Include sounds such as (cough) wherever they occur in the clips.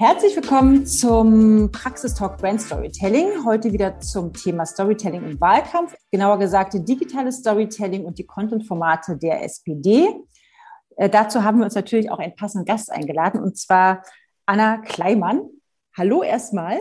Herzlich willkommen zum Praxistalk Brand Storytelling. Heute wieder zum Thema Storytelling im Wahlkampf, genauer gesagt digitales Storytelling und die Content-Formate der SPD. Äh, dazu haben wir uns natürlich auch einen passenden Gast eingeladen, und zwar Anna Kleimann. Hallo erstmal.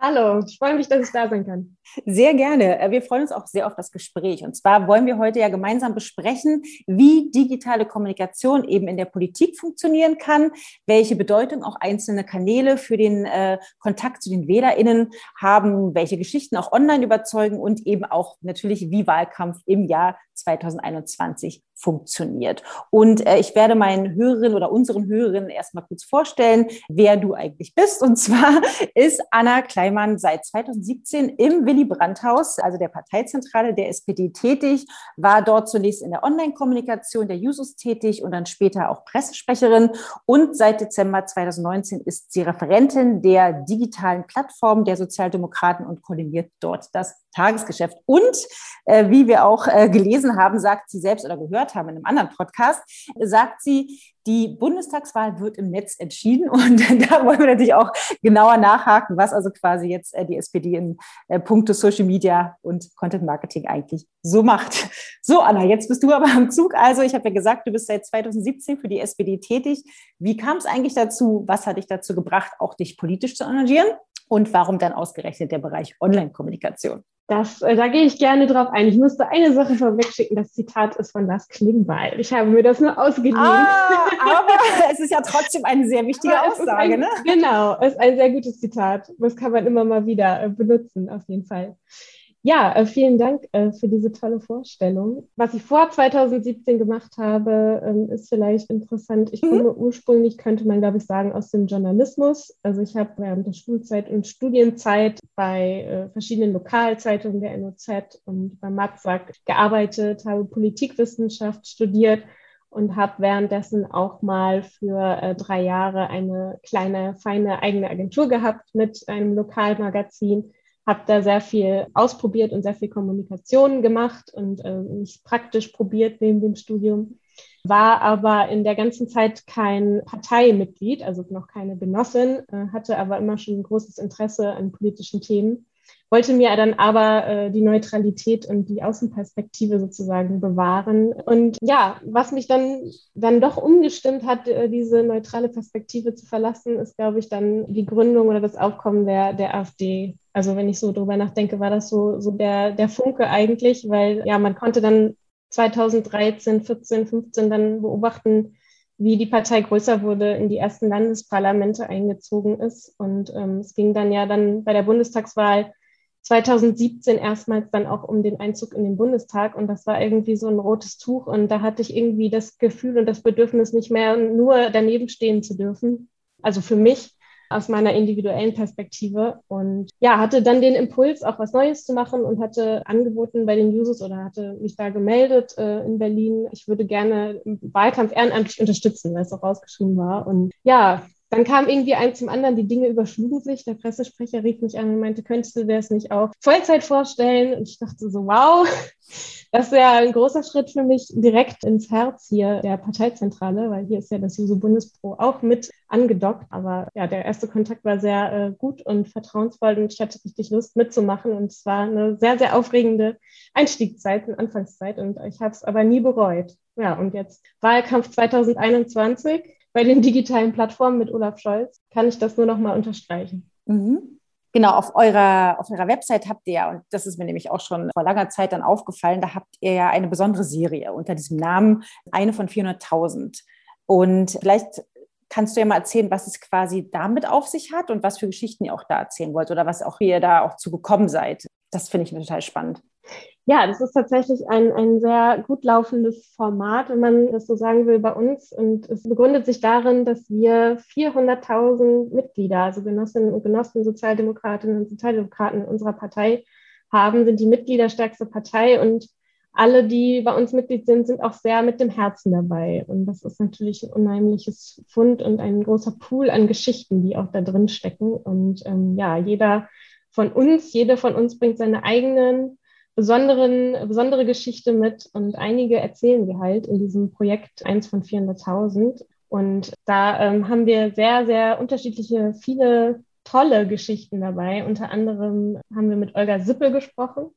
Hallo, ich freue mich, dass ich da sein kann. Sehr gerne. Äh, wir freuen uns auch sehr auf das Gespräch. Und zwar wollen wir heute ja gemeinsam besprechen, wie digitale Kommunikation eben in der Politik funktionieren kann, welche Bedeutung auch einzelne Kanäle für den äh, Kontakt zu den WählerInnen haben, welche Geschichten auch online überzeugen und eben auch natürlich, wie Wahlkampf im Jahr 2021 funktioniert. Und äh, ich werde meinen Hörerinnen oder unseren Hörerinnen erstmal kurz vorstellen, wer du eigentlich bist. Und zwar (laughs) ist Anna Kleimann seit 2017 im Willy Brandt-Haus, also der Parteizentrale der SPD, tätig, war dort zunächst in der Online-Kommunikation der Jusos tätig und dann später auch Pressesprecherin. Und seit Dezember 2019 ist sie Referentin der digitalen Plattform der Sozialdemokraten und koordiniert dort das Tagesgeschäft. Und äh, wie wir auch äh, gelesen haben, sagt sie selbst oder gehört haben in einem anderen Podcast, sagt sie, die Bundestagswahl wird im Netz entschieden und (laughs) da wollen wir natürlich auch genauer nachhaken, was also quasi jetzt äh, die SPD in äh, puncto Social Media und Content Marketing eigentlich so macht. (laughs) So, Anna, jetzt bist du aber am Zug. Also, ich habe ja gesagt, du bist seit 2017 für die SPD tätig. Wie kam es eigentlich dazu? Was hat dich dazu gebracht, auch dich politisch zu engagieren? Und warum dann ausgerechnet der Bereich Online-Kommunikation? Das, äh, da gehe ich gerne drauf ein. Ich musste eine Sache vorwegschicken. Das Zitat ist von Lars Klingbeil. Ich habe mir das nur ausgeliehen. Ah, (laughs) aber es ist ja trotzdem eine sehr wichtige Aussage, ein, ne? Genau, es ist ein sehr gutes Zitat. Das kann man immer mal wieder äh, benutzen, auf jeden Fall. Ja, äh, vielen Dank äh, für diese tolle Vorstellung. Was ich vor 2017 gemacht habe, ähm, ist vielleicht interessant. Ich komme mhm. ursprünglich, könnte man glaube ich sagen, aus dem Journalismus. Also ich habe während der Schulzeit und Studienzeit bei äh, verschiedenen Lokalzeitungen der NOZ und beim Matzak gearbeitet, habe Politikwissenschaft studiert und habe währenddessen auch mal für äh, drei Jahre eine kleine, feine eigene Agentur gehabt mit einem Lokalmagazin habe da sehr viel ausprobiert und sehr viel Kommunikation gemacht und äh, mich praktisch probiert neben dem Studium. War aber in der ganzen Zeit kein Parteimitglied, also noch keine Genossin, äh, hatte aber immer schon ein großes Interesse an politischen Themen wollte mir dann aber äh, die Neutralität und die Außenperspektive sozusagen bewahren. Und ja, was mich dann, dann doch umgestimmt hat, äh, diese neutrale Perspektive zu verlassen, ist, glaube ich, dann die Gründung oder das Aufkommen der, der AfD. Also wenn ich so drüber nachdenke, war das so, so der, der Funke eigentlich, weil ja, man konnte dann 2013, 14, 15 dann beobachten, wie die Partei größer wurde, in die ersten Landesparlamente eingezogen ist. Und ähm, es ging dann ja dann bei der Bundestagswahl 2017 erstmals dann auch um den Einzug in den Bundestag und das war irgendwie so ein rotes Tuch und da hatte ich irgendwie das Gefühl und das Bedürfnis nicht mehr nur daneben stehen zu dürfen. Also für mich aus meiner individuellen Perspektive und ja, hatte dann den Impuls, auch was Neues zu machen und hatte angeboten bei den Users oder hatte mich da gemeldet äh, in Berlin. Ich würde gerne im Wahlkampf ehrenamtlich unterstützen, weil es auch rausgeschrieben war. Und ja, dann kam irgendwie eins zum anderen, die Dinge überschlugen sich. Der Pressesprecher rief mich an und meinte, könntest du dir das nicht auch Vollzeit vorstellen? Und ich dachte so, wow, (laughs) das wäre ein großer Schritt für mich direkt ins Herz hier der Parteizentrale, weil hier ist ja das Juso Bundespro auch mit angedockt. Aber ja, der erste Kontakt war sehr äh, gut und vertrauensvoll und ich hatte richtig Lust mitzumachen. Und es war eine sehr, sehr aufregende Einstiegszeit und Anfangszeit und ich habe es aber nie bereut. Ja, und jetzt Wahlkampf 2021 bei den digitalen Plattformen mit Olaf Scholz kann ich das nur noch mal unterstreichen. Mhm. Genau, auf eurer, auf eurer Website habt ihr ja, und das ist mir nämlich auch schon vor langer Zeit dann aufgefallen, da habt ihr ja eine besondere Serie unter diesem Namen, eine von 400.000. Und vielleicht kannst du ja mal erzählen, was es quasi damit auf sich hat und was für Geschichten ihr auch da erzählen wollt oder was auch ihr da auch zu gekommen seid. Das finde ich total spannend. Ja, das ist tatsächlich ein, ein sehr gut laufendes Format, wenn man das so sagen will, bei uns. Und es begründet sich darin, dass wir 400.000 Mitglieder, also Genossinnen und Genossen, Sozialdemokratinnen und Sozialdemokraten in unserer Partei haben, sind die mitgliederstärkste Partei und alle, die bei uns Mitglied sind, sind auch sehr mit dem Herzen dabei. Und das ist natürlich ein unheimliches Fund und ein großer Pool an Geschichten, die auch da drin stecken. Und ähm, ja, jeder von uns, jede von uns bringt seine eigenen besonderen, besondere Geschichte mit und einige erzählen wir halt in diesem Projekt eins von 400.000. Und da ähm, haben wir sehr, sehr unterschiedliche, viele tolle Geschichten dabei. Unter anderem haben wir mit Olga Sippel gesprochen.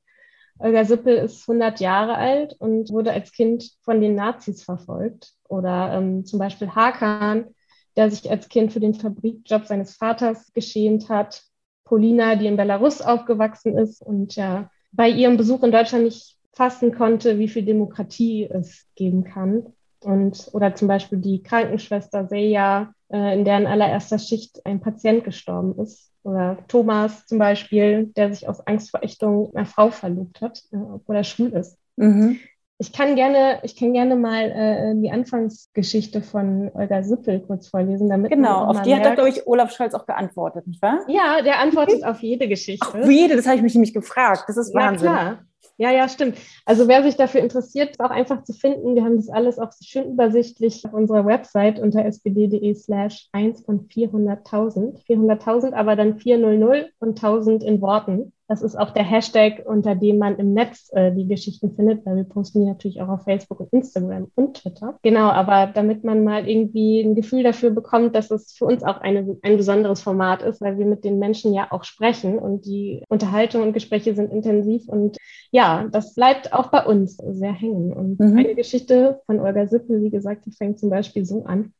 Olga Sippel ist 100 Jahre alt und wurde als Kind von den Nazis verfolgt. Oder ähm, zum Beispiel Hakan, der sich als Kind für den Fabrikjob seines Vaters geschämt hat. Polina, die in Belarus aufgewachsen ist und ja bei ihrem Besuch in Deutschland nicht fassen konnte, wie viel Demokratie es geben kann. Und, oder zum Beispiel die Krankenschwester Seja, äh, in deren allererster Schicht ein Patient gestorben ist. Oder Thomas zum Beispiel, der sich aus Angst vor Ächtung einer Frau verlobt hat, äh, obwohl er schwul ist. Mhm. Ich kann gerne, ich kann gerne mal äh, die Anfangsgeschichte von Olga Sippel kurz vorlesen, damit genau. Auf die merkt, hat, glaube ich, Olaf Scholz auch geantwortet, nicht wahr? Ja, der antwortet auf jede Geschichte. Auf jede, das habe ich mich nämlich gefragt. Das ist Wahnsinn. Ja, klar. Ja, ja, stimmt. Also wer sich dafür interessiert, ist auch einfach zu finden. Wir haben das alles auch schön übersichtlich auf unserer Website unter spd.de slash 1 von 400.000. 400.000, aber dann 400 und 1000 in Worten. Das ist auch der Hashtag, unter dem man im Netz äh, die Geschichten findet, weil wir posten die natürlich auch auf Facebook und Instagram und Twitter. Genau, aber damit man mal irgendwie ein Gefühl dafür bekommt, dass es für uns auch eine, ein besonderes Format ist, weil wir mit den Menschen ja auch sprechen und die Unterhaltung und Gespräche sind intensiv und ja, das bleibt auch bei uns sehr hängen. Und mhm. eine Geschichte von Olga Sippel, wie gesagt, die fängt zum Beispiel so an.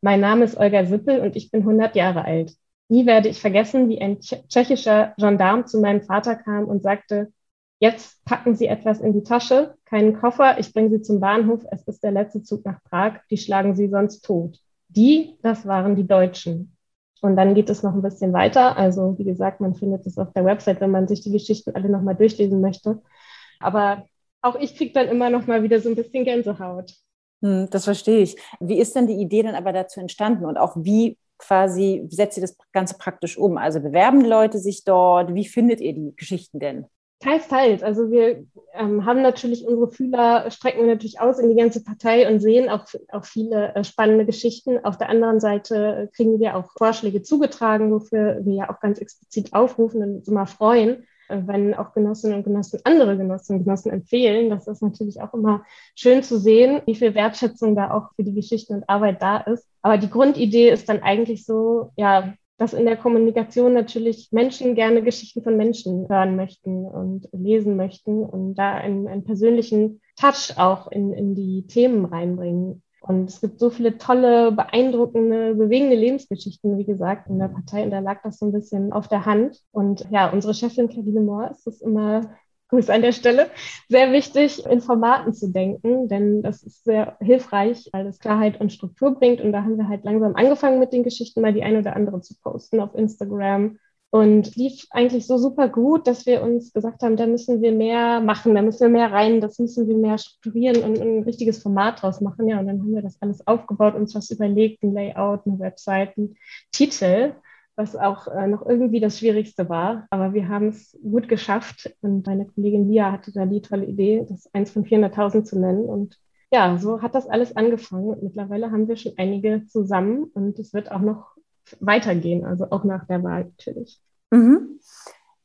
Mein Name ist Olga Sippel und ich bin 100 Jahre alt. Nie werde ich vergessen, wie ein tschechischer Gendarm zu meinem Vater kam und sagte, jetzt packen Sie etwas in die Tasche, keinen Koffer, ich bringe Sie zum Bahnhof, es ist der letzte Zug nach Prag, die schlagen Sie sonst tot. Die, das waren die Deutschen. Und dann geht es noch ein bisschen weiter. Also wie gesagt, man findet es auf der Website, wenn man sich die Geschichten alle nochmal durchlesen möchte. Aber auch ich kriege dann immer noch mal wieder so ein bisschen Gänsehaut. Hm, das verstehe ich. Wie ist denn die Idee dann aber dazu entstanden und auch wie quasi setzt ihr das Ganze praktisch um? Also bewerben Leute sich dort? Wie findet ihr die Geschichten denn? Teils, teils. Also wir ähm, haben natürlich unsere Fühler, strecken wir natürlich aus in die ganze Partei und sehen auch, auch viele äh, spannende Geschichten. Auf der anderen Seite kriegen wir auch Vorschläge zugetragen, wofür wir ja auch ganz explizit aufrufen und uns immer freuen, äh, wenn auch Genossinnen und Genossen andere Genossinnen und Genossen empfehlen. Das ist natürlich auch immer schön zu sehen, wie viel Wertschätzung da auch für die Geschichten und Arbeit da ist. Aber die Grundidee ist dann eigentlich so, ja, dass in der Kommunikation natürlich Menschen gerne Geschichten von Menschen hören möchten und lesen möchten und da einen, einen persönlichen Touch auch in, in die Themen reinbringen. Und es gibt so viele tolle, beeindruckende, bewegende Lebensgeschichten, wie gesagt, in der Partei. Und da lag das so ein bisschen auf der Hand. Und ja, unsere Chefin Kadine Mohr ist es immer Grüß an der Stelle. Sehr wichtig, in Formaten zu denken, denn das ist sehr hilfreich, weil es Klarheit und Struktur bringt. Und da haben wir halt langsam angefangen mit den Geschichten, mal die eine oder andere zu posten auf Instagram. Und lief eigentlich so super gut, dass wir uns gesagt haben, da müssen wir mehr machen, da müssen wir mehr rein, das müssen wir mehr strukturieren und ein richtiges Format draus machen. Ja, und dann haben wir das alles aufgebaut, uns was überlegt, ein Layout, eine Website, einen Titel was auch äh, noch irgendwie das Schwierigste war. Aber wir haben es gut geschafft. Und meine Kollegin Lia hatte da die tolle Idee, das eins von 400.000 zu nennen. Und ja, so hat das alles angefangen. Mittlerweile haben wir schon einige zusammen und es wird auch noch weitergehen, also auch nach der Wahl natürlich. Mhm.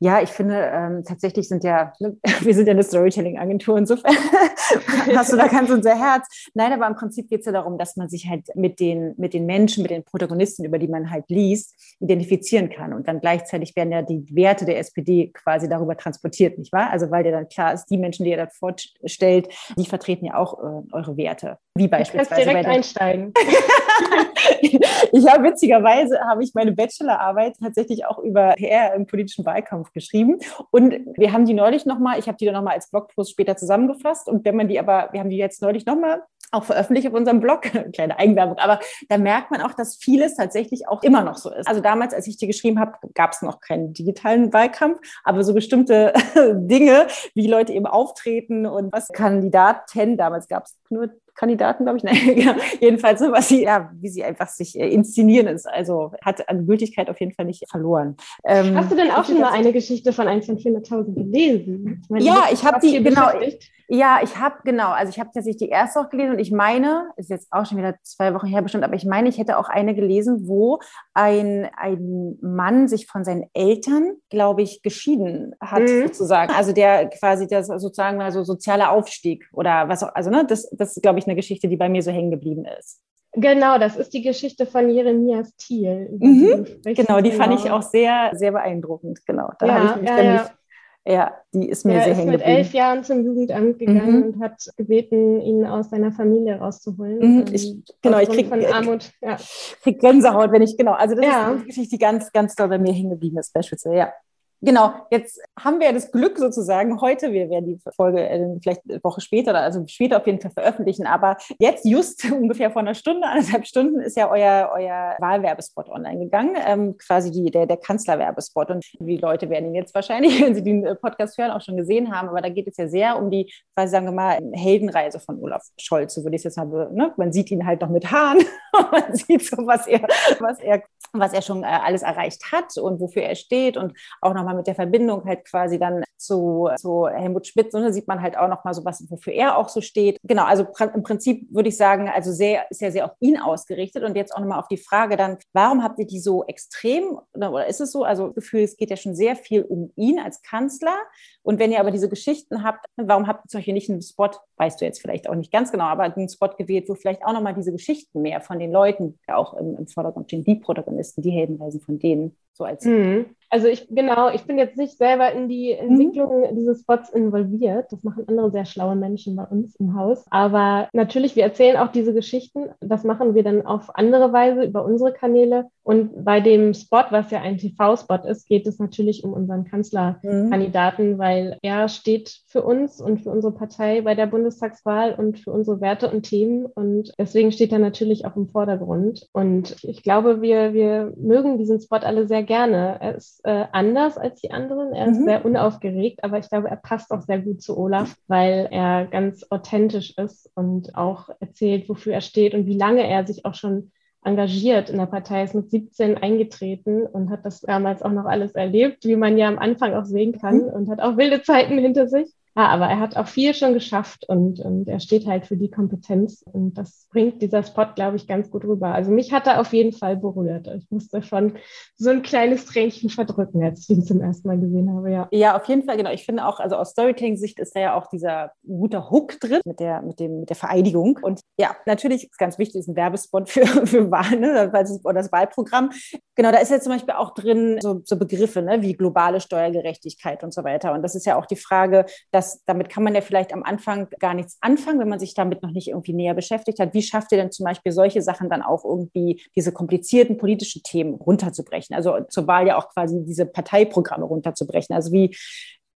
Ja, ich finde, ähm, tatsächlich sind ja, ne, (laughs) wir sind ja eine Storytelling-Agentur, insofern (laughs) hast du da ganz unser Herz. Nein, aber im Prinzip geht es ja darum, dass man sich halt mit den, mit den Menschen, mit den Protagonisten, über die man halt liest, identifizieren kann. Und dann gleichzeitig werden ja die Werte der SPD quasi darüber transportiert, nicht wahr? Also weil dir dann klar ist, die Menschen, die ihr da vorstellt, die vertreten ja auch äh, eure Werte. Wie beispielsweise. Du direkt einsteigen. (laughs) ich habe witzigerweise habe ich meine Bachelorarbeit tatsächlich auch über PR im politischen Wahlkampf geschrieben. Und wir haben die neulich nochmal, ich habe die dann nochmal als Blogpost später zusammengefasst. Und wenn man die aber, wir haben die jetzt neulich nochmal auch veröffentlicht auf unserem Blog, (laughs) kleine Eigenwerbung, aber da merkt man auch, dass vieles tatsächlich auch immer noch so ist. Also damals, als ich die geschrieben habe, gab es noch keinen digitalen Wahlkampf, aber so bestimmte (laughs) Dinge, wie Leute eben auftreten und was Kandidaten, damals gab es nur Kandidaten, glaube ich. (laughs) Nein, genau. jedenfalls, was sie, ja, wie sie einfach sich äh, inszenieren ist. Also hat an Gültigkeit auf jeden Fall nicht verloren. Ähm, Hast du denn auch schon mal eine Geschichte von 1 von 400.000 gelesen? Ich meine, ja, ich habe die, genau. Ja, ich habe, genau, also ich habe tatsächlich die erste auch gelesen und ich meine, ist jetzt auch schon wieder zwei Wochen her bestimmt, aber ich meine, ich hätte auch eine gelesen, wo ein, ein Mann sich von seinen Eltern, glaube ich, geschieden hat, mhm. sozusagen. Also der quasi das sozusagen also sozialer Aufstieg oder was auch, also ne, das, das glaube ich, eine Geschichte, die bei mir so hängen geblieben ist. Genau, das ist die Geschichte von Jeremias Thiel. Mhm, genau, die genau. fand ich auch sehr, sehr beeindruckend. Genau, da ja, habe ich mich ja, nämlich, ja. ja. die ist mir er sehr hängen geblieben. Er ist mit elf Jahren zum Jugendamt gegangen mhm. und hat gebeten, ihn aus seiner Familie rauszuholen. Mhm, ähm, ich, genau, ich kriege von Armut. Ja. krieg Gänsehaut, wenn ich, genau, also das ist eine Geschichte, die ganz, ganz doll bei mir hängen geblieben ist, beispielsweise, ja. Genau, jetzt haben wir das Glück sozusagen heute, wir werden die Folge äh, vielleicht eine Woche später oder also später auf jeden Fall veröffentlichen, aber jetzt just (laughs) ungefähr vor einer Stunde, anderthalb Stunden ist ja euer, euer Wahlwerbespot online gegangen, ähm, quasi die, der, der Kanzlerwerbespot. Und die Leute werden ihn jetzt wahrscheinlich, (laughs) wenn sie den äh, Podcast hören, auch schon gesehen haben, aber da geht es ja sehr um die, quasi sagen wir mal, Heldenreise von Olaf Scholz, so würde ich es jetzt mal, ne? man sieht ihn halt noch mit Haaren, (laughs) man sieht so, was er, was er, was er schon äh, alles erreicht hat und wofür er steht und auch nochmal mit der Verbindung halt quasi dann zu, zu Helmut Schmidt, und da sieht man halt auch nochmal so was, wofür er auch so steht. Genau, also im Prinzip würde ich sagen, also sehr, ist ja sehr auf ihn ausgerichtet und jetzt auch nochmal auf die Frage dann, warum habt ihr die so extrem oder ist es so? Also Gefühl, es geht ja schon sehr viel um ihn als Kanzler und wenn ihr aber diese Geschichten habt, warum habt ihr zum Beispiel nicht einen Spot, weißt du jetzt vielleicht auch nicht ganz genau, aber einen Spot gewählt, wo vielleicht auch nochmal diese Geschichten mehr von den Leuten, auch im, im Vordergrund stehen, die Protagonisten, die Heldenreisen von denen so als. Mhm. Also ich, genau, ich bin jetzt nicht selber in die mhm. Entwicklung mhm. dieses Spots involviert. Das machen andere sehr schlaue Menschen bei uns im Haus. Aber natürlich, wir erzählen auch diese Geschichten. Das machen wir dann auf andere Weise über unsere Kanäle. Und bei dem Spot, was ja ein TV-Spot ist, geht es natürlich um unseren Kanzlerkandidaten, mhm. weil er steht für uns und für unsere Partei bei der Bundestagswahl und für unsere Werte und Themen. Und deswegen steht er natürlich auch im Vordergrund. Und ich glaube, wir, wir mögen diesen Spot alle sehr gerne. Er ist äh, anders als die anderen. Er ist mhm. sehr unaufgeregt, aber ich glaube, er passt auch sehr gut zu Olaf, weil er ganz authentisch ist und auch erzählt, wofür er steht und wie lange er sich auch schon engagiert in der Partei, Er ist mit 17 eingetreten und hat das damals auch noch alles erlebt, wie man ja am Anfang auch sehen kann mhm. und hat auch wilde Zeiten hinter sich. Ja, aber er hat auch viel schon geschafft und, und er steht halt für die Kompetenz und das bringt dieser Spot, glaube ich, ganz gut rüber. Also mich hat er auf jeden Fall berührt. Ich musste schon so ein kleines Tränchen verdrücken, als ich ihn zum ersten Mal gesehen habe, ja. Ja, auf jeden Fall, genau. Ich finde auch, also aus Storytelling-Sicht ist da ja auch dieser guter Hook drin mit der, mit dem, mit der Vereidigung. Und ja, natürlich ist ganz wichtig, ist ein Werbespot für, (laughs) für Wahlen, ne? oder das Wahlprogramm. Genau, da ist ja zum Beispiel auch drin so, so Begriffe, ne? wie globale Steuergerechtigkeit und so weiter. Und das ist ja auch die Frage, dass das, damit kann man ja vielleicht am Anfang gar nichts anfangen, wenn man sich damit noch nicht irgendwie näher beschäftigt hat. Wie schafft ihr denn zum Beispiel solche Sachen dann auch irgendwie diese komplizierten politischen Themen runterzubrechen? Also zur Wahl ja auch quasi diese Parteiprogramme runterzubrechen. Also wie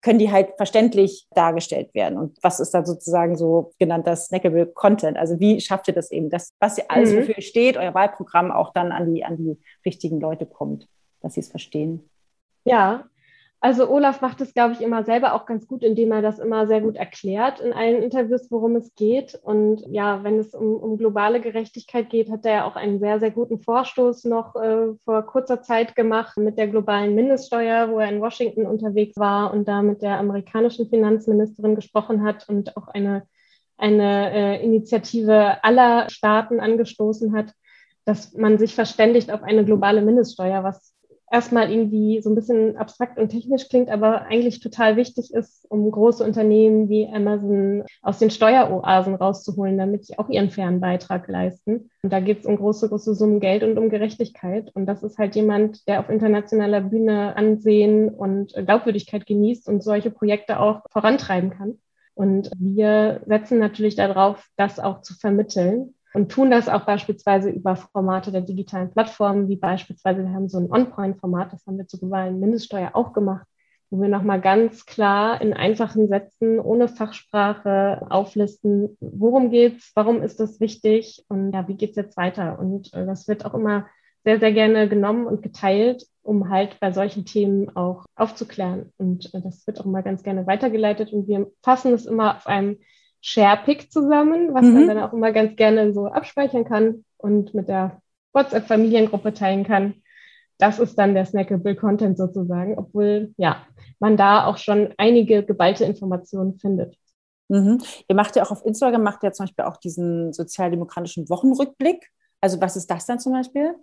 können die halt verständlich dargestellt werden? Und was ist da sozusagen so genannter snackable Content? Also wie schafft ihr das eben, dass was ihr alles, mhm. wofür ihr steht, euer Wahlprogramm auch dann an die, an die richtigen Leute kommt, dass sie es verstehen? Ja, also Olaf macht es, glaube ich, immer selber auch ganz gut, indem er das immer sehr gut erklärt in allen Interviews, worum es geht. Und ja, wenn es um, um globale Gerechtigkeit geht, hat er ja auch einen sehr, sehr guten Vorstoß noch äh, vor kurzer Zeit gemacht mit der globalen Mindeststeuer, wo er in Washington unterwegs war und da mit der amerikanischen Finanzministerin gesprochen hat und auch eine, eine äh, Initiative aller Staaten angestoßen hat, dass man sich verständigt auf eine globale Mindeststeuer, was erstmal irgendwie so ein bisschen abstrakt und technisch klingt, aber eigentlich total wichtig ist, um große Unternehmen wie Amazon aus den Steueroasen rauszuholen, damit sie auch ihren fairen Beitrag leisten. Und da geht es um große, große Summen Geld und um Gerechtigkeit. Und das ist halt jemand, der auf internationaler Bühne Ansehen und Glaubwürdigkeit genießt und solche Projekte auch vorantreiben kann. Und wir setzen natürlich darauf, das auch zu vermitteln und tun das auch beispielsweise über Formate der digitalen Plattformen, wie beispielsweise wir haben so ein On-Point-Format, das haben wir zur globalen Mindeststeuer auch gemacht, wo wir nochmal ganz klar in einfachen Sätzen ohne Fachsprache auflisten, worum geht's, warum ist das wichtig und ja, wie geht's jetzt weiter? Und äh, das wird auch immer sehr, sehr gerne genommen und geteilt, um halt bei solchen Themen auch aufzuklären. Und äh, das wird auch immer ganz gerne weitergeleitet und wir fassen es immer auf einem SharePick zusammen, was mhm. man dann auch immer ganz gerne so abspeichern kann und mit der WhatsApp-Familiengruppe teilen kann. Das ist dann der snackable Content sozusagen, obwohl ja man da auch schon einige geballte Informationen findet. Mhm. Ihr macht ja auch auf Instagram, macht ja zum Beispiel auch diesen sozialdemokratischen Wochenrückblick. Also was ist das dann zum Beispiel?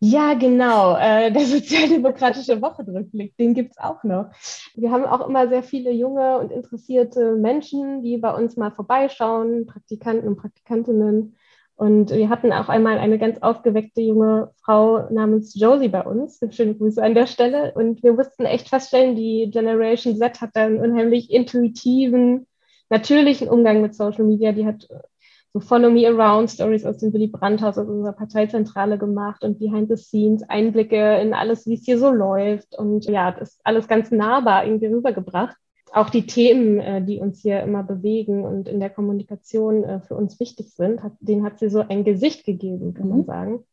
Ja, genau. Äh, der (laughs) sozialdemokratische Wochenrückblick, den gibt es auch noch. Wir haben auch immer sehr viele junge und interessierte Menschen, die bei uns mal vorbeischauen, Praktikanten und Praktikantinnen Und wir hatten auch einmal eine ganz aufgeweckte junge Frau namens Josie bei uns. Schöne Grüße an der Stelle. Und wir mussten echt feststellen, die Generation Z hat einen unheimlich intuitiven, natürlichen Umgang mit Social Media. Die hat so Follow Me Around Stories aus dem Willy Brandt-Haus, aus unserer Parteizentrale gemacht und Behind the Scenes, Einblicke in alles, wie es hier so läuft. Und ja, das ist alles ganz nahbar irgendwie rübergebracht. Auch die Themen, äh, die uns hier immer bewegen und in der Kommunikation äh, für uns wichtig sind, hat, denen hat sie so ein Gesicht gegeben, kann mhm. man sagen.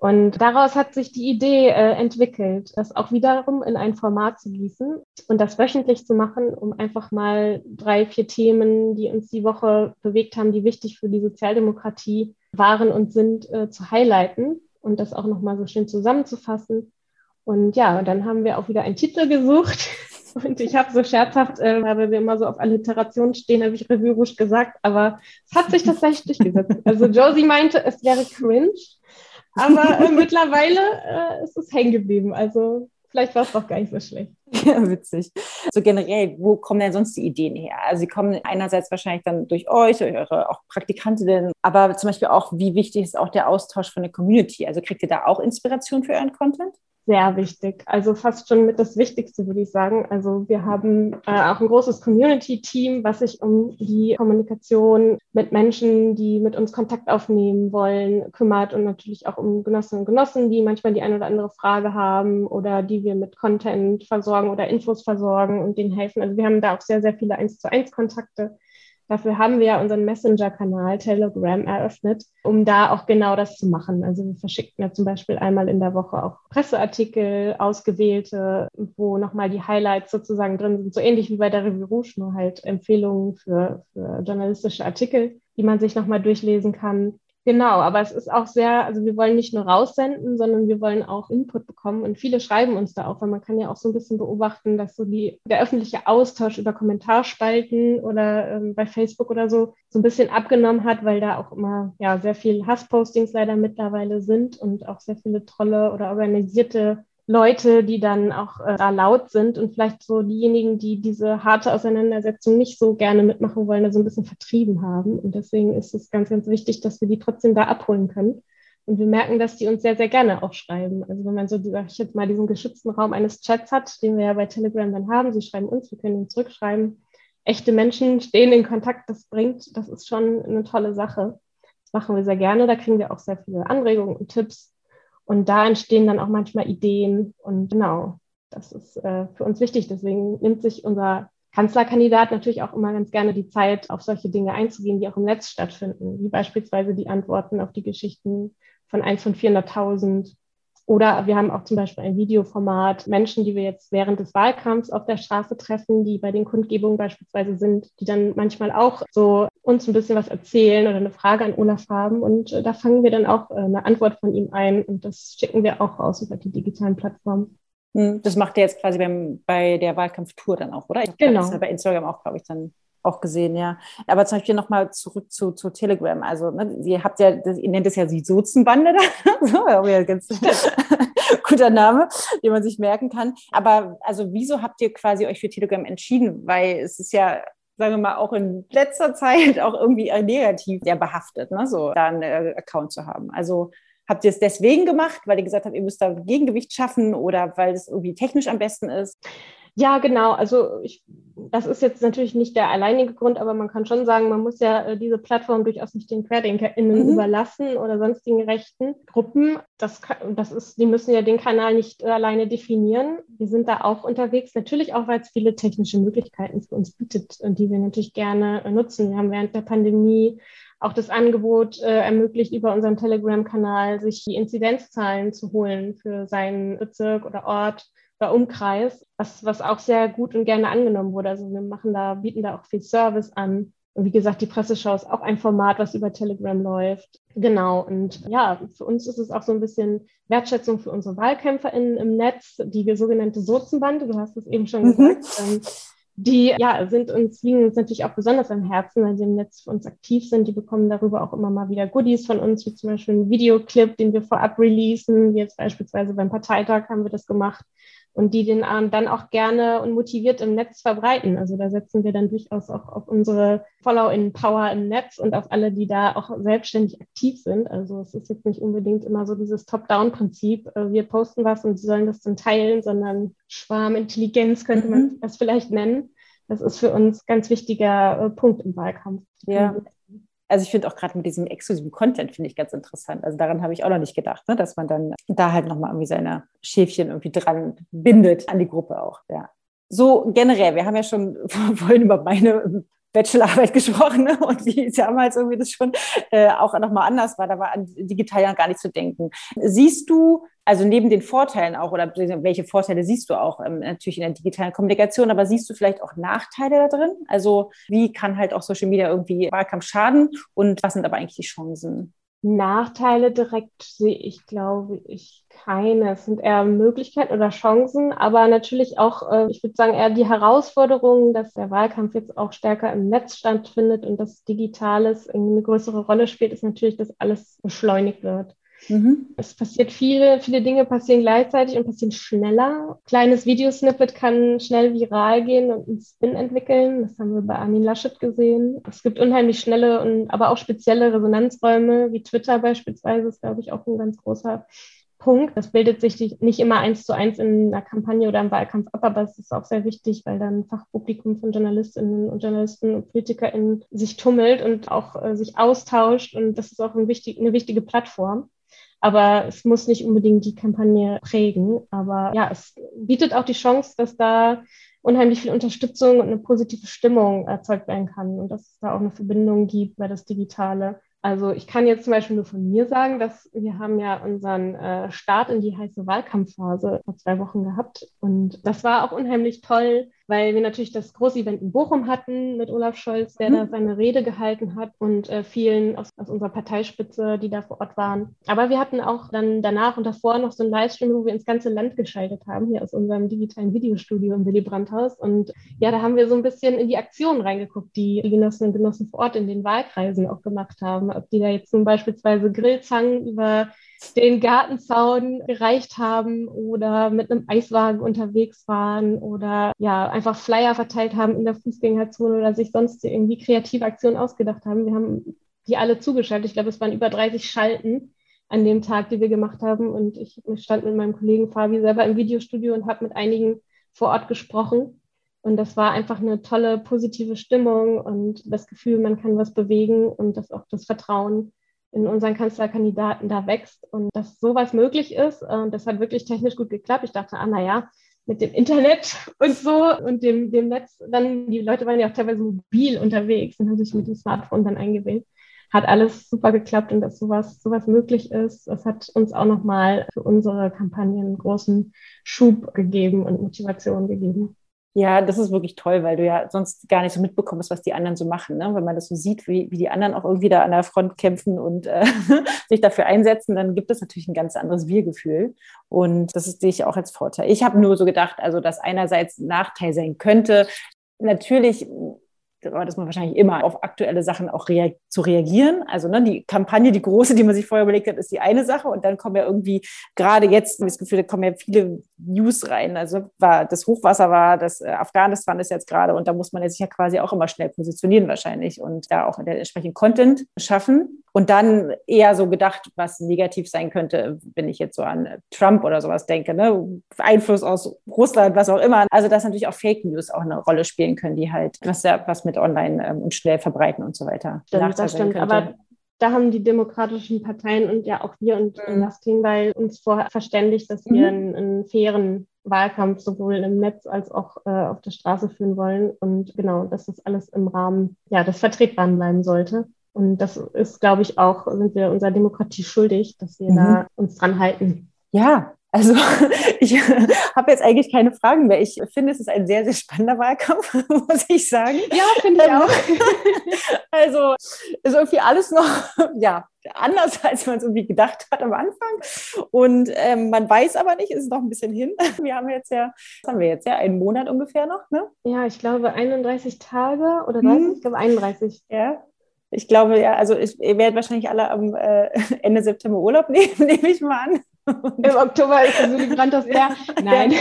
Und daraus hat sich die Idee äh, entwickelt, das auch wiederum in ein Format zu gießen und das wöchentlich zu machen, um einfach mal drei, vier Themen, die uns die Woche bewegt haben, die wichtig für die Sozialdemokratie waren und sind, äh, zu highlighten und das auch nochmal so schön zusammenzufassen. Und ja, dann haben wir auch wieder einen Titel gesucht. (laughs) Und ich habe so scherzhaft, äh, weil wir immer so auf Alliteration stehen, habe ich Revue Rouge gesagt, aber es hat sich tatsächlich durchgesetzt. Also Josie meinte, es wäre cringe. Aber äh, mittlerweile äh, ist es hängen geblieben. Also vielleicht war es doch gar nicht so schlecht. (laughs) Ja, witzig. So generell, wo kommen denn sonst die Ideen her? Also sie kommen einerseits wahrscheinlich dann durch euch, durch eure auch Praktikantinnen, aber zum Beispiel auch, wie wichtig ist auch der Austausch von der Community? Also kriegt ihr da auch Inspiration für euren Content? Sehr wichtig. Also fast schon mit das Wichtigste, würde ich sagen. Also wir haben äh, auch ein großes Community-Team, was sich um die Kommunikation mit Menschen, die mit uns Kontakt aufnehmen wollen, kümmert und natürlich auch um Genossinnen und Genossen, die manchmal die eine oder andere Frage haben oder die wir mit Content versorgen oder Infos versorgen und denen helfen. Also wir haben da auch sehr, sehr viele eins zu eins Kontakte Dafür haben wir ja unseren Messenger-Kanal Telegram eröffnet, um da auch genau das zu machen. Also wir verschicken ja zum Beispiel einmal in der Woche auch Presseartikel, ausgewählte, wo nochmal die Highlights sozusagen drin sind, so ähnlich wie bei der Revue Rouge, nur halt Empfehlungen für, für journalistische Artikel, die man sich nochmal durchlesen kann. Genau, aber es ist auch sehr, also wir wollen nicht nur raussenden, sondern wir wollen auch Input bekommen und viele schreiben uns da auch, weil man kann ja auch so ein bisschen beobachten, dass so die, der öffentliche Austausch über Kommentarspalten oder ähm, bei Facebook oder so so ein bisschen abgenommen hat, weil da auch immer ja sehr viel Hasspostings leider mittlerweile sind und auch sehr viele tolle oder organisierte Leute, die dann auch äh, da laut sind und vielleicht so diejenigen, die diese harte Auseinandersetzung nicht so gerne mitmachen wollen, da so ein bisschen vertrieben haben. Und deswegen ist es ganz, ganz wichtig, dass wir die trotzdem da abholen können. Und wir merken, dass die uns sehr, sehr gerne auch schreiben. Also wenn man so, sag ich jetzt mal, diesen geschützten Raum eines Chats hat, den wir ja bei Telegram dann haben, sie schreiben uns, wir können ihn zurückschreiben. Echte Menschen stehen in Kontakt, das bringt, das ist schon eine tolle Sache. Das machen wir sehr gerne, da kriegen wir auch sehr viele Anregungen und Tipps und da entstehen dann auch manchmal Ideen. Und genau, das ist äh, für uns wichtig. Deswegen nimmt sich unser Kanzlerkandidat natürlich auch immer ganz gerne die Zeit, auf solche Dinge einzugehen, die auch im Netz stattfinden, wie beispielsweise die Antworten auf die Geschichten von 1 von 400.000 oder wir haben auch zum Beispiel ein Videoformat, Menschen, die wir jetzt während des Wahlkampfs auf der Straße treffen, die bei den Kundgebungen beispielsweise sind, die dann manchmal auch so uns ein bisschen was erzählen oder eine Frage an Olaf haben. Und äh, da fangen wir dann auch äh, eine Antwort von ihm ein und das schicken wir auch raus über die digitalen Plattformen. Hm, das macht er jetzt quasi beim, bei der Wahlkampftour dann auch, oder? Ich genau. Das bei Instagram auch, glaube ich, dann auch gesehen, ja. Aber zum Beispiel nochmal zurück zu, zu Telegram. Also, ne, ihr habt ja, ihr nennt es ja die Sozenbande da. (laughs) so, ja, ganz (laughs) guter Name, den man sich merken kann. Aber also, wieso habt ihr quasi euch für Telegram entschieden? Weil es ist ja sagen wir mal, auch in letzter (laughs) Zeit auch irgendwie negativ sehr behaftet, ne? so da einen äh, Account zu haben. Also habt ihr es deswegen gemacht, weil ihr gesagt habt, ihr müsst da Gegengewicht schaffen oder weil es irgendwie technisch am besten ist? Ja, genau. Also ich, das ist jetzt natürlich nicht der alleinige Grund, aber man kann schon sagen, man muss ja äh, diese Plattform durchaus nicht den QuerdenkerInnen mhm. überlassen oder sonstigen rechten Gruppen. Das, das ist, die müssen ja den Kanal nicht äh, alleine definieren. Wir sind da auch unterwegs, natürlich auch, weil es viele technische Möglichkeiten für uns bietet, die wir natürlich gerne äh, nutzen. Wir haben während der Pandemie auch das Angebot äh, ermöglicht, über unseren Telegram-Kanal sich die Inzidenzzahlen zu holen für seinen Bezirk oder Ort Umkreis, was, was auch sehr gut und gerne angenommen wurde. Also wir machen da, bieten da auch viel Service an. Und wie gesagt, die Presseschau ist auch ein Format, was über Telegram läuft. Genau. Und ja, für uns ist es auch so ein bisschen Wertschätzung für unsere WahlkämpferInnen im Netz, die sogenannte Sozenbande, du hast es eben schon mhm. gesagt. Ähm, die ja, sind uns, liegen uns natürlich auch besonders am Herzen, weil sie im Netz für uns aktiv sind. Die bekommen darüber auch immer mal wieder Goodies von uns, wie zum Beispiel einen Videoclip, den wir vorab releasen. Wie jetzt beispielsweise beim Parteitag haben wir das gemacht, und die den dann auch gerne und motiviert im Netz verbreiten. Also da setzen wir dann durchaus auch auf unsere Follow-in-Power im Netz und auf alle, die da auch selbstständig aktiv sind. Also es ist jetzt nicht unbedingt immer so dieses Top-Down-Prinzip, äh, wir posten was und sie sollen das dann teilen, sondern Schwarmintelligenz könnte man mhm. das vielleicht nennen. Das ist für uns ganz wichtiger äh, Punkt im Wahlkampf. Ja. Also ich finde auch gerade mit diesem exklusiven Content finde ich ganz interessant. Also daran habe ich auch noch nicht gedacht, ne? dass man dann da halt nochmal irgendwie seine Schäfchen irgendwie dran bindet an die Gruppe auch. Ja. So generell, wir haben ja schon (laughs) vorhin über meine Bachelorarbeit gesprochen ne? und wie damals irgendwie das schon äh, auch nochmal anders war. Da war an digital ja gar nicht zu denken. Siehst du, also neben den Vorteilen auch, oder welche Vorteile siehst du auch ähm, natürlich in der digitalen Kommunikation, aber siehst du vielleicht auch Nachteile da drin? Also wie kann halt auch Social Media irgendwie Wahlkampf schaden und was sind aber eigentlich die Chancen? Nachteile direkt sehe ich, glaube ich, keine. Es sind eher Möglichkeiten oder Chancen, aber natürlich auch, äh, ich würde sagen, eher die Herausforderungen, dass der Wahlkampf jetzt auch stärker im Netz stattfindet und dass Digitales eine größere Rolle spielt, ist natürlich, dass alles beschleunigt wird. Mhm. Es passiert viele, viele Dinge passieren gleichzeitig und passieren schneller. Kleines Videosnippet kann schnell viral gehen und einen Spin entwickeln. Das haben wir bei Armin Laschet gesehen. Es gibt unheimlich schnelle und aber auch spezielle Resonanzräume, wie Twitter beispielsweise, ist, glaube ich, auch ein ganz großer Punkt. Das bildet sich nicht immer eins zu eins in einer Kampagne oder im Wahlkampf ab, aber es ist auch sehr wichtig, weil dann Fachpublikum von Journalistinnen und Journalisten und PolitikerInnen sich tummelt und auch äh, sich austauscht. Und das ist auch ein wichtig, eine wichtige Plattform. Aber es muss nicht unbedingt die Kampagne prägen. Aber ja, es bietet auch die Chance, dass da unheimlich viel Unterstützung und eine positive Stimmung erzeugt werden kann und dass es da auch eine Verbindung gibt bei das Digitale. Also ich kann jetzt zum Beispiel nur von mir sagen, dass wir haben ja unseren äh, Start in die heiße Wahlkampfphase vor zwei Wochen gehabt und das war auch unheimlich toll, weil wir natürlich das große Event in Bochum hatten mit Olaf Scholz, der mhm. da seine Rede gehalten hat und äh, vielen aus, aus, unserer Parteispitze, die da vor Ort waren. Aber wir hatten auch dann danach und davor noch so einen Livestream, wo wir ins ganze Land geschaltet haben, hier aus unserem digitalen Videostudio im Willy Brandt-Haus. Und ja, da haben wir so ein bisschen in die Aktionen reingeguckt, die die Genossinnen und Genossen vor Ort in den Wahlkreisen auch gemacht haben. Ob die da jetzt zum beispielsweise Grillzangen über den Gartenzaun gereicht haben oder mit einem Eiswagen unterwegs waren oder ja, einfach Flyer verteilt haben in der Fußgängerzone oder sich sonst irgendwie kreative Aktionen ausgedacht haben. Wir haben die alle zugeschaltet. Ich glaube, es waren über 30 Schalten an dem Tag, die wir gemacht haben. Und ich stand mit meinem Kollegen Fabi selber im Videostudio und habe mit einigen vor Ort gesprochen. Und das war einfach eine tolle, positive Stimmung und das Gefühl, man kann was bewegen und das auch das Vertrauen in unseren Kanzlerkandidaten da wächst und dass sowas möglich ist. Und das hat wirklich technisch gut geklappt. Ich dachte, ah, naja, mit dem Internet (laughs) und so und dem, dem Netz, dann, die Leute waren ja auch teilweise mobil unterwegs und haben sich mit dem Smartphone dann eingewählt. Hat alles super geklappt und dass sowas, sowas möglich ist. Das hat uns auch nochmal für unsere Kampagnen großen Schub gegeben und Motivation gegeben. Ja, das ist wirklich toll, weil du ja sonst gar nicht so mitbekommst, was die anderen so machen. Ne? Wenn man das so sieht, wie, wie die anderen auch irgendwie da an der Front kämpfen und äh, (laughs) sich dafür einsetzen, dann gibt es natürlich ein ganz anderes Wir-Gefühl. Und das sehe ich auch als Vorteil. Ich habe nur so gedacht, also dass einerseits ein Nachteil sein könnte. Natürlich dass man wahrscheinlich immer auf aktuelle Sachen auch rea zu reagieren. Also ne, die Kampagne, die große, die man sich vorher überlegt hat, ist die eine Sache. Und dann kommen ja irgendwie, gerade jetzt, das Gefühl, da kommen ja viele News rein. Also war das Hochwasser war, das äh, Afghanistan ist jetzt gerade und da muss man jetzt sich ja quasi auch immer schnell positionieren wahrscheinlich und da auch den entsprechenden Content schaffen. Und dann eher so gedacht, was negativ sein könnte, wenn ich jetzt so an Trump oder sowas denke, ne? Einfluss aus Russland, was auch immer. Also dass natürlich auch Fake News auch eine Rolle spielen können, die halt was, was mit online ähm, und schnell verbreiten und so weiter. Stimmt, das stimmt. Könnte. Aber da haben die demokratischen Parteien und ja auch wir und mhm. das bei uns vorher verständigt, dass wir mhm. einen, einen, fairen Wahlkampf sowohl im Netz als auch äh, auf der Straße führen wollen. Und genau, dass das alles im Rahmen ja, des Vertretbaren bleiben sollte. Und das ist, glaube ich, auch, sind wir unserer Demokratie schuldig, dass wir mhm. da uns dran halten. Ja, also (laughs) ich (laughs) habe jetzt eigentlich keine Fragen mehr. Ich finde, es ist ein sehr, sehr spannender Wahlkampf, (laughs) muss ich sagen. Ja, finde ich auch. Also ist irgendwie alles noch ja, anders, als man es irgendwie gedacht hat am Anfang. Und ähm, man weiß aber nicht, ist es noch ein bisschen hin. Wir haben jetzt ja, was haben wir jetzt ja, einen Monat ungefähr noch, ne? Ja, ich glaube 31 Tage oder 30, hm. ich glaube 31. Ja, ich glaube, ja, also ich, ihr werdet wahrscheinlich alle am äh, Ende September Urlaub nehmen, nehme ich mal an. Im Oktober ist es Willy Brandt das Jahr. Nein.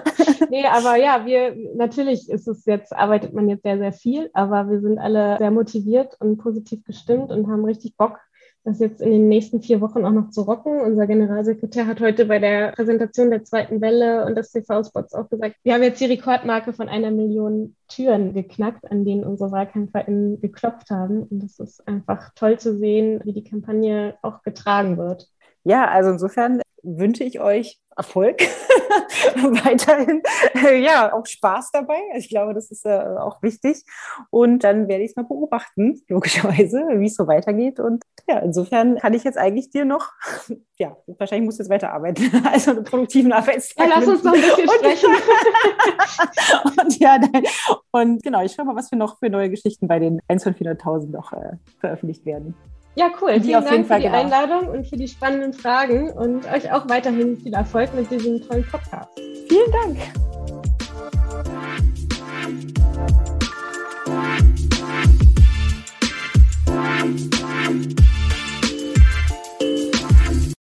(laughs) nee, aber ja, wir, natürlich ist es jetzt, arbeitet man jetzt sehr, sehr viel, aber wir sind alle sehr motiviert und positiv gestimmt und haben richtig Bock, das jetzt in den nächsten vier Wochen auch noch zu rocken. Unser Generalsekretär hat heute bei der Präsentation der zweiten Welle und des TV-Spots auch gesagt, wir haben jetzt die Rekordmarke von einer Million Türen geknackt, an denen unsere WahlkämpferInnen geklopft haben. Und das ist einfach toll zu sehen, wie die Kampagne auch getragen wird. Ja, also insofern wünsche ich euch Erfolg (laughs) weiterhin. Äh, ja, auch Spaß dabei. Ich glaube, das ist äh, auch wichtig. Und dann werde ich es mal beobachten, (laughs) logischerweise, wie es so weitergeht. Und ja, insofern kann ich jetzt eigentlich dir noch, (laughs) ja, wahrscheinlich musst du jetzt weiterarbeiten, also einen produktiven Arbeitstag. Ja, lass uns noch ein bisschen sprechen. und ja, dann, und genau, ich schaue mal, was wir noch für neue Geschichten bei den 1 von 400.000 noch äh, veröffentlicht werden. Ja, cool. Vielen auf Dank jeden Fall für die genau. Einladung und für die spannenden Fragen und euch auch weiterhin viel Erfolg mit diesem tollen Podcast. Vielen Dank.